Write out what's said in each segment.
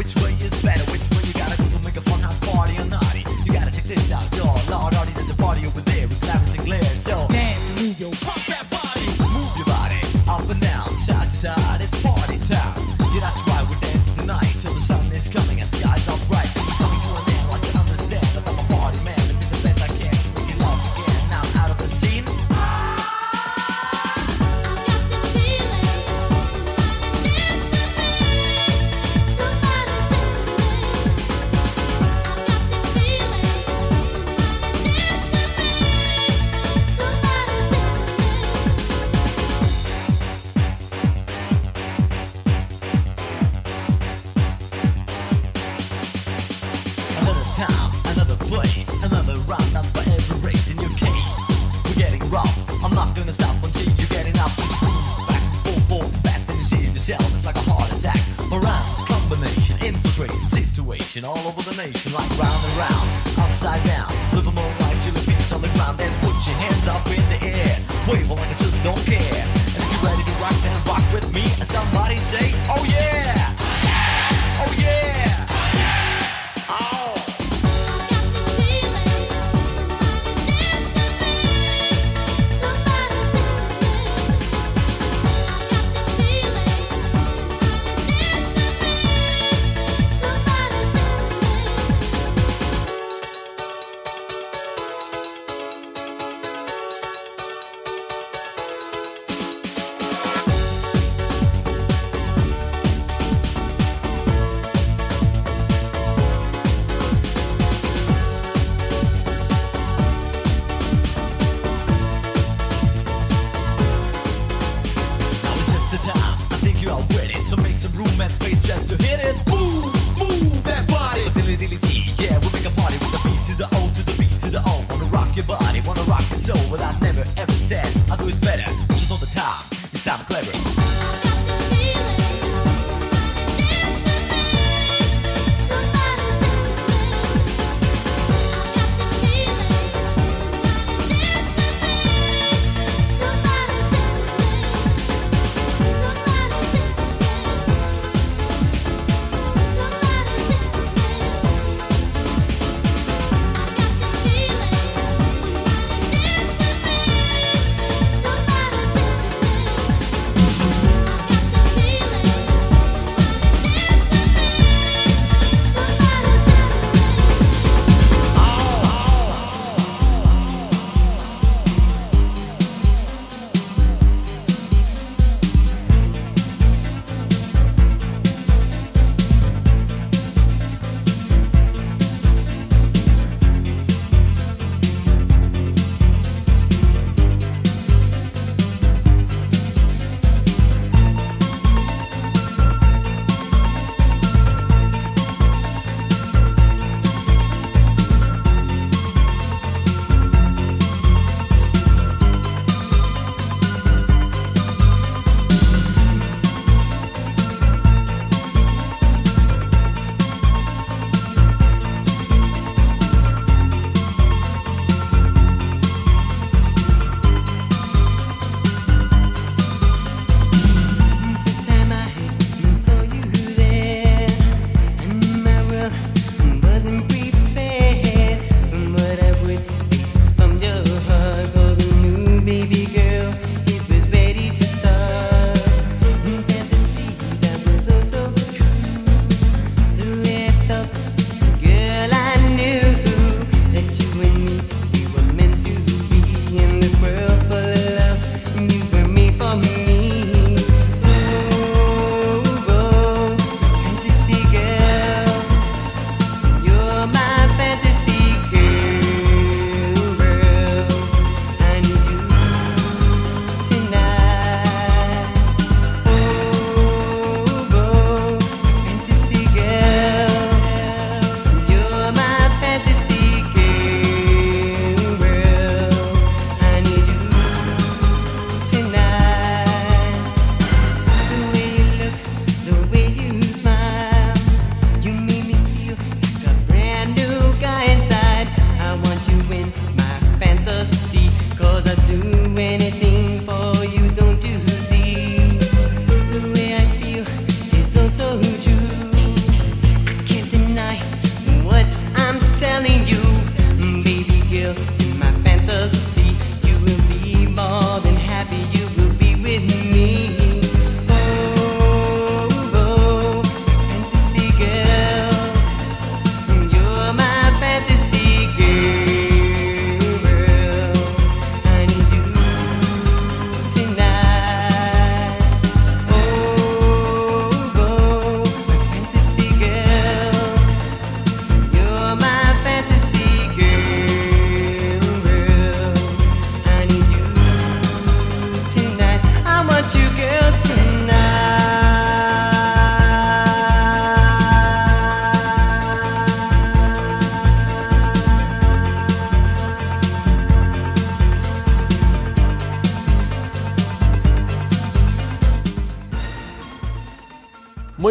which way is better.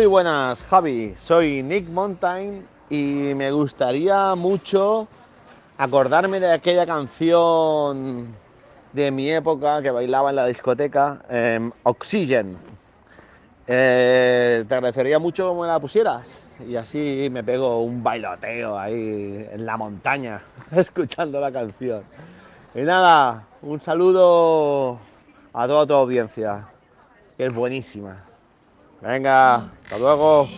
Buenas, Javi. Soy Nick Mountain y me gustaría mucho acordarme de aquella canción de mi época que bailaba en la discoteca, em, Oxygen. Eh, te agradecería mucho me la pusieras y así me pego un bailoteo ahí en la montaña escuchando la canción. Y nada, un saludo a toda tu audiencia, que es buenísima. Venga, hasta luego.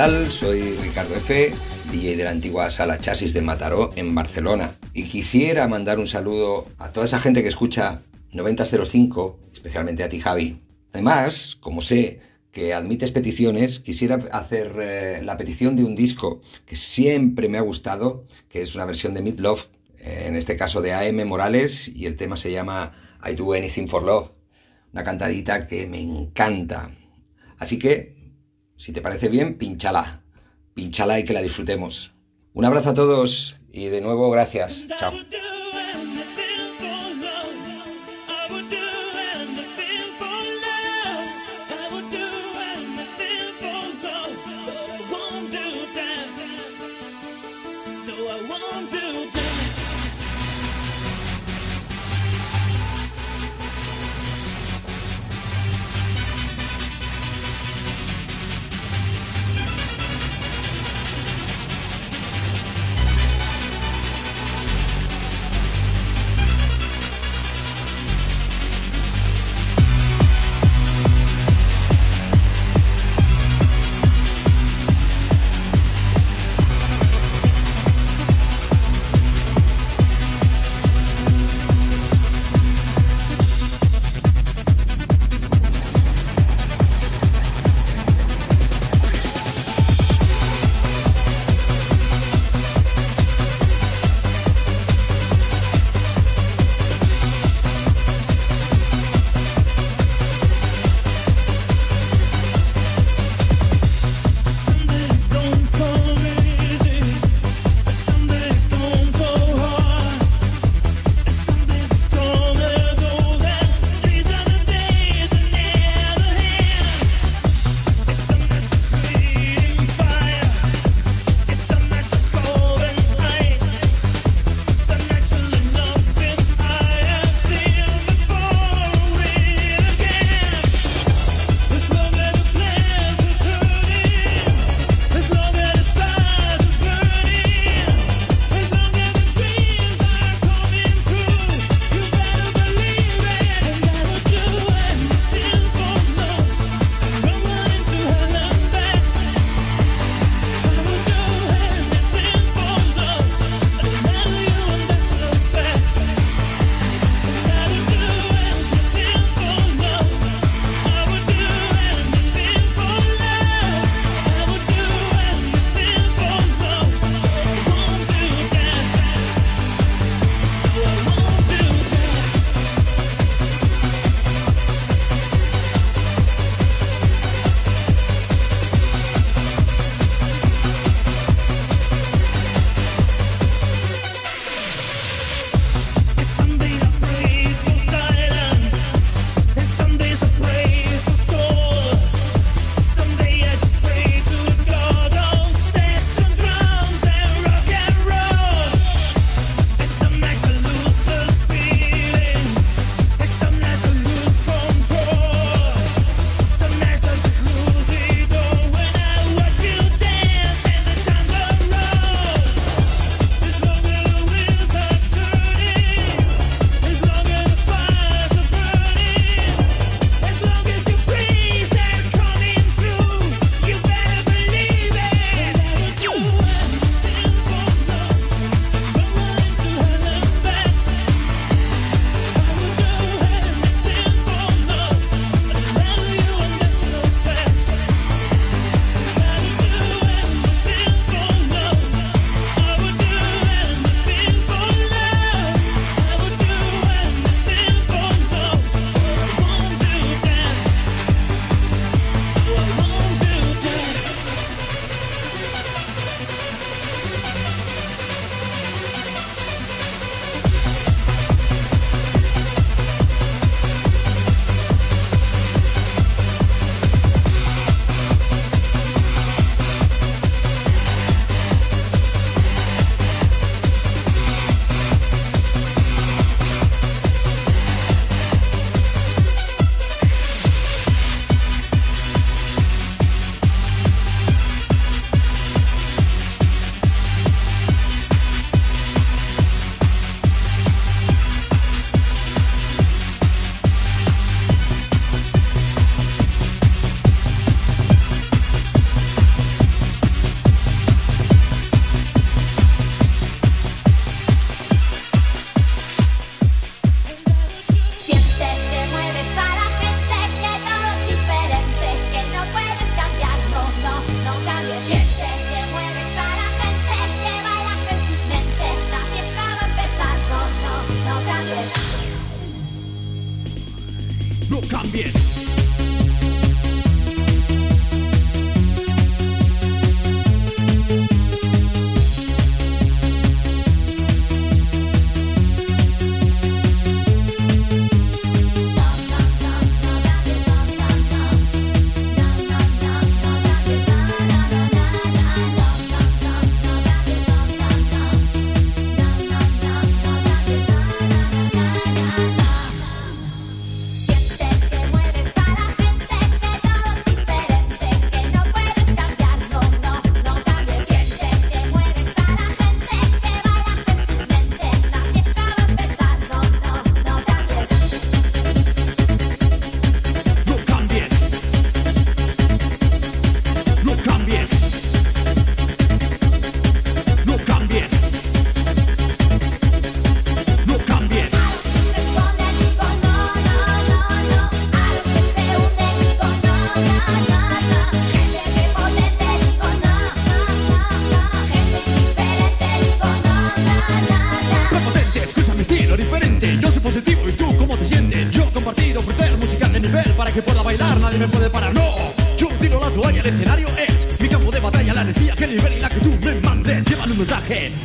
Soy Ricardo F., DJ de la antigua sala Chasis de Mataró en Barcelona. Y quisiera mandar un saludo a toda esa gente que escucha 9005, especialmente a ti, Javi. Además, como sé que admites peticiones, quisiera hacer eh, la petición de un disco que siempre me ha gustado, que es una versión de Meat Love, eh, en este caso de AM Morales, y el tema se llama I Do Anything for Love. Una cantadita que me encanta. Así que si te parece bien, pinchala. Pinchala y que la disfrutemos. Un abrazo a todos y de nuevo gracias. Chao.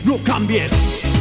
no cambies.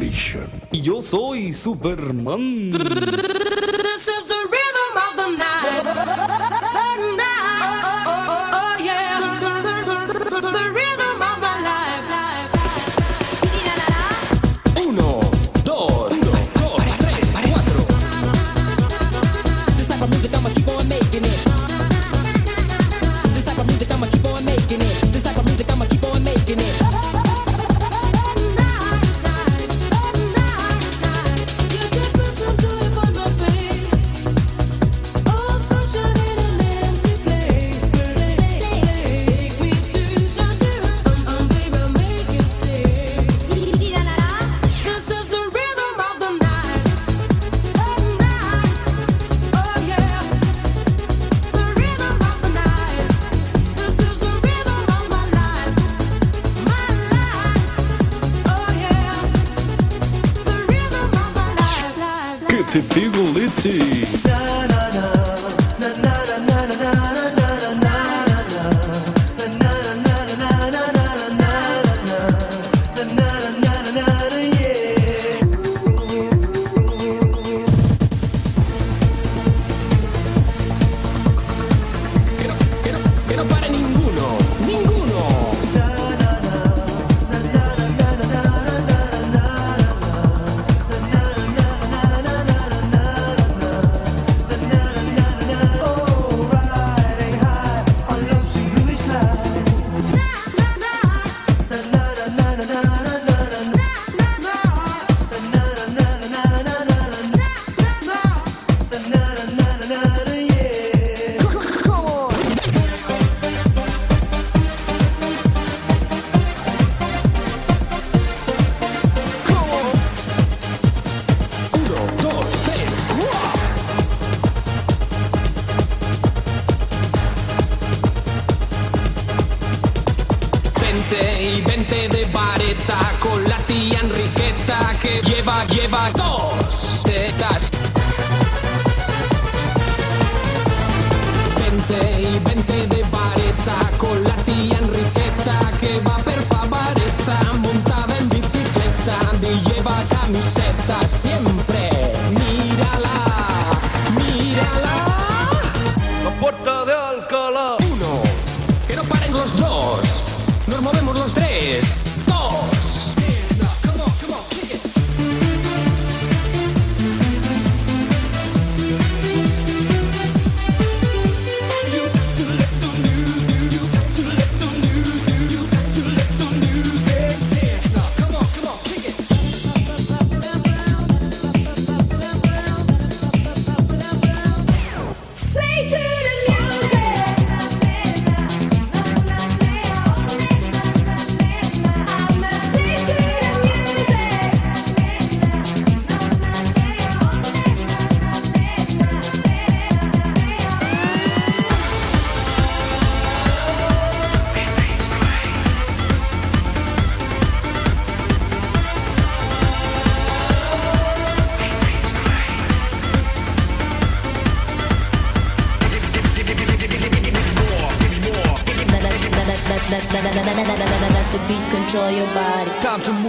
Y yo soy Superman. Felipe Gulitti.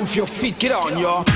Time your feet. Get on, y'all.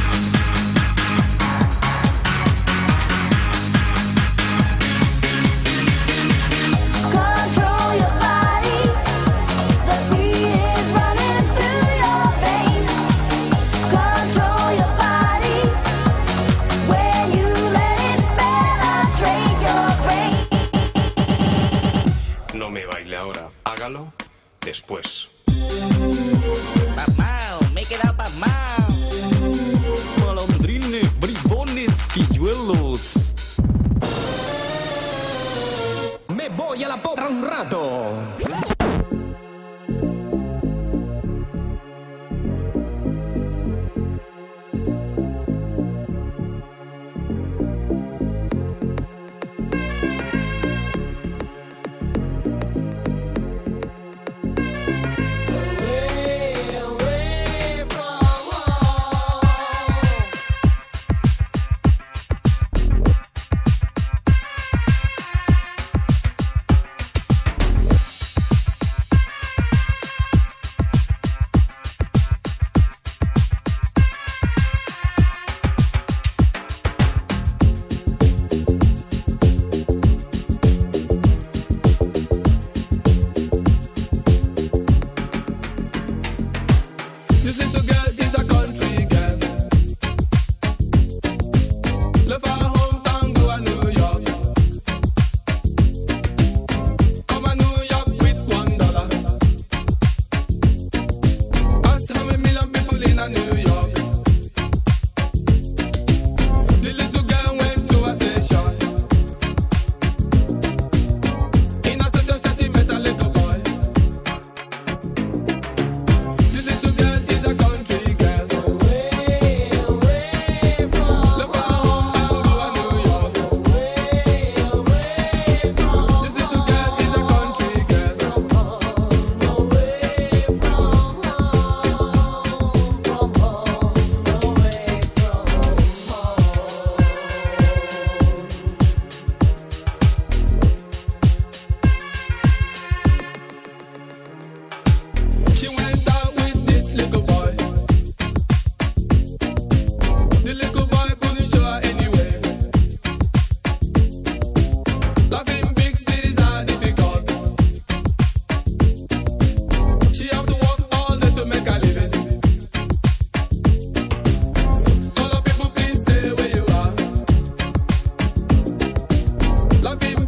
Love vie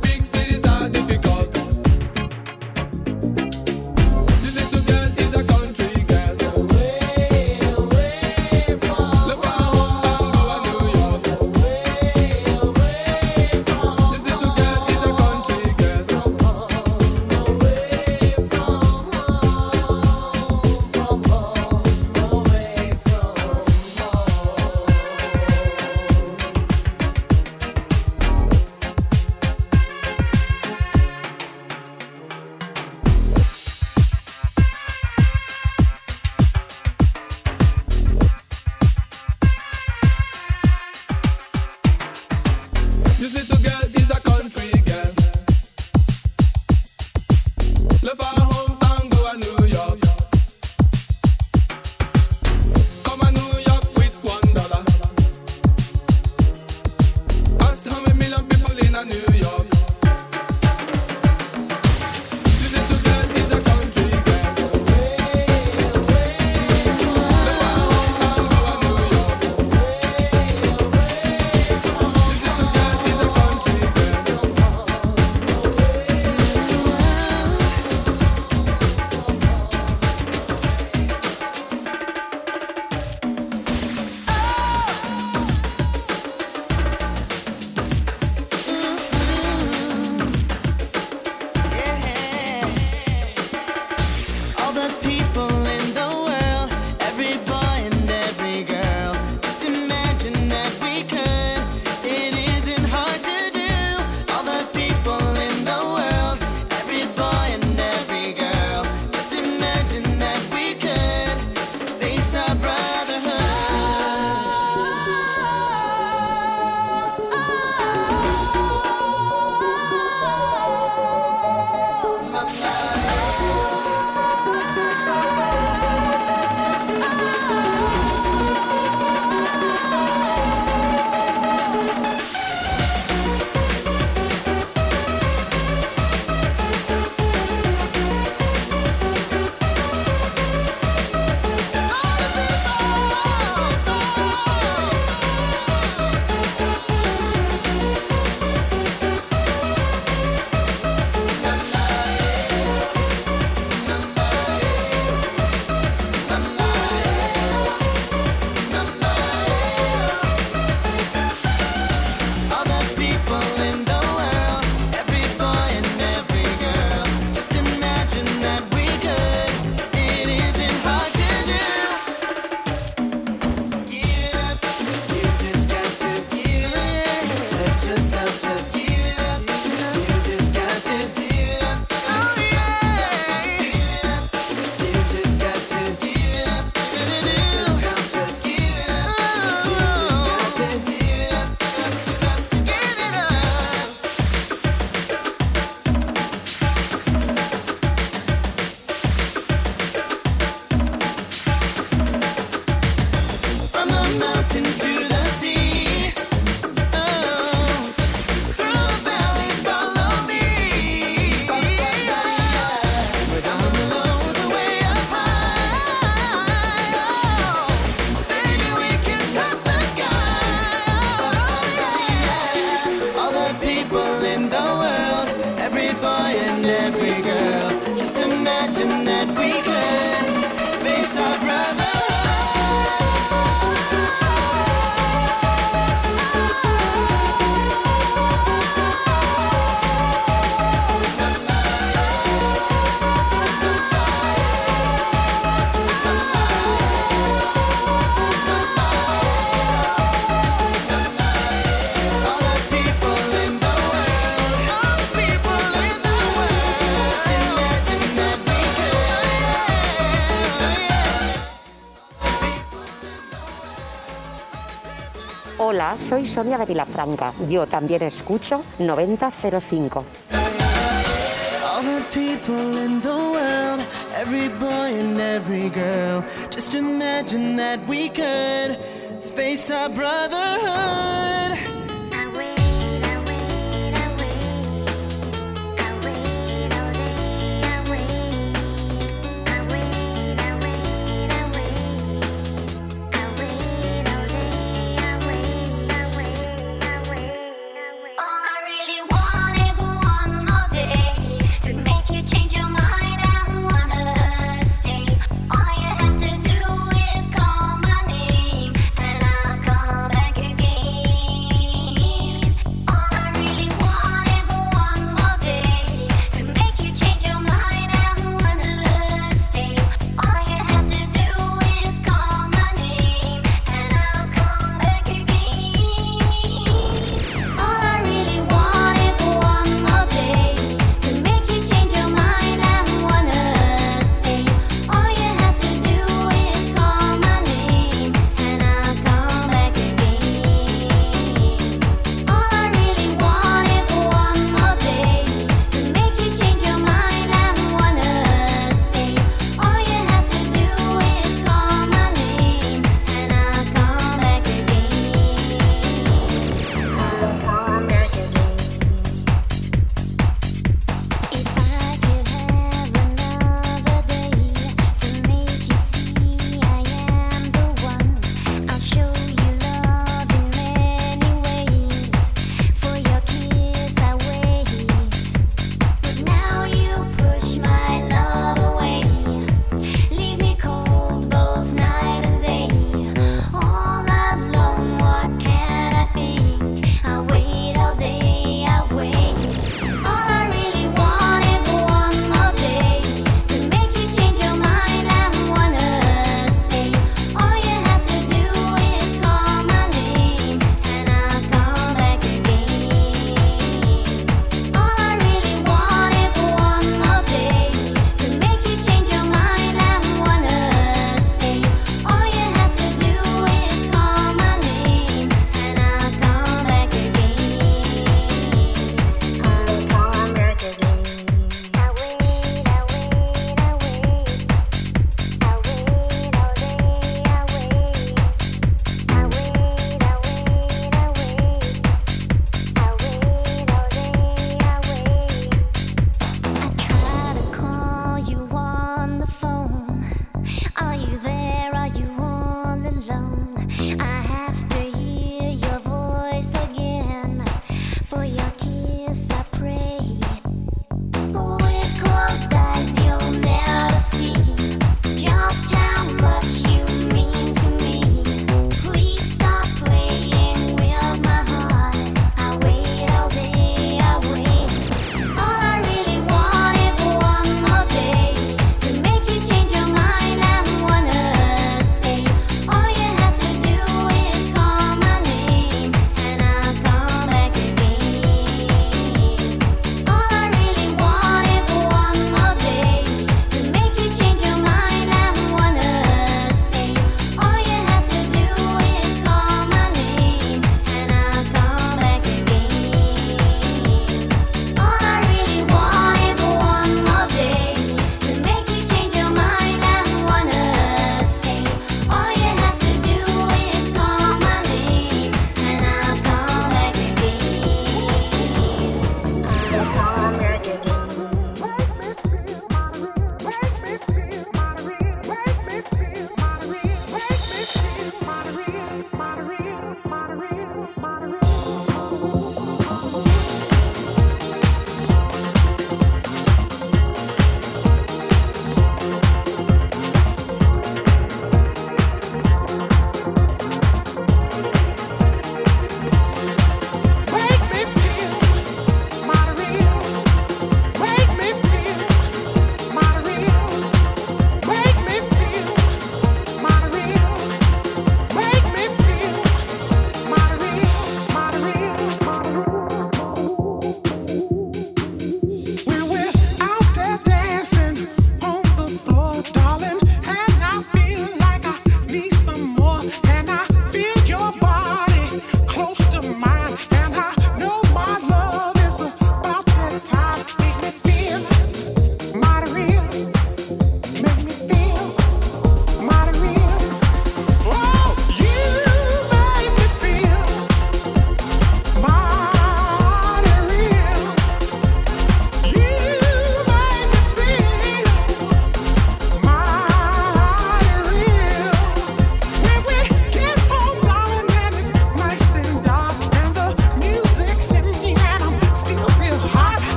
soy Sonia de Vilafranca. Yo también escucho 9005. All the people in the world, every boy and every girl, just imagine that we could face our brotherhood.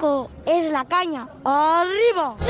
9005 es la caña. ¡Arriba!